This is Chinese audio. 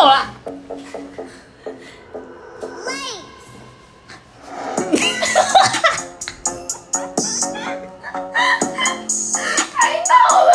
到了，累，太逗了。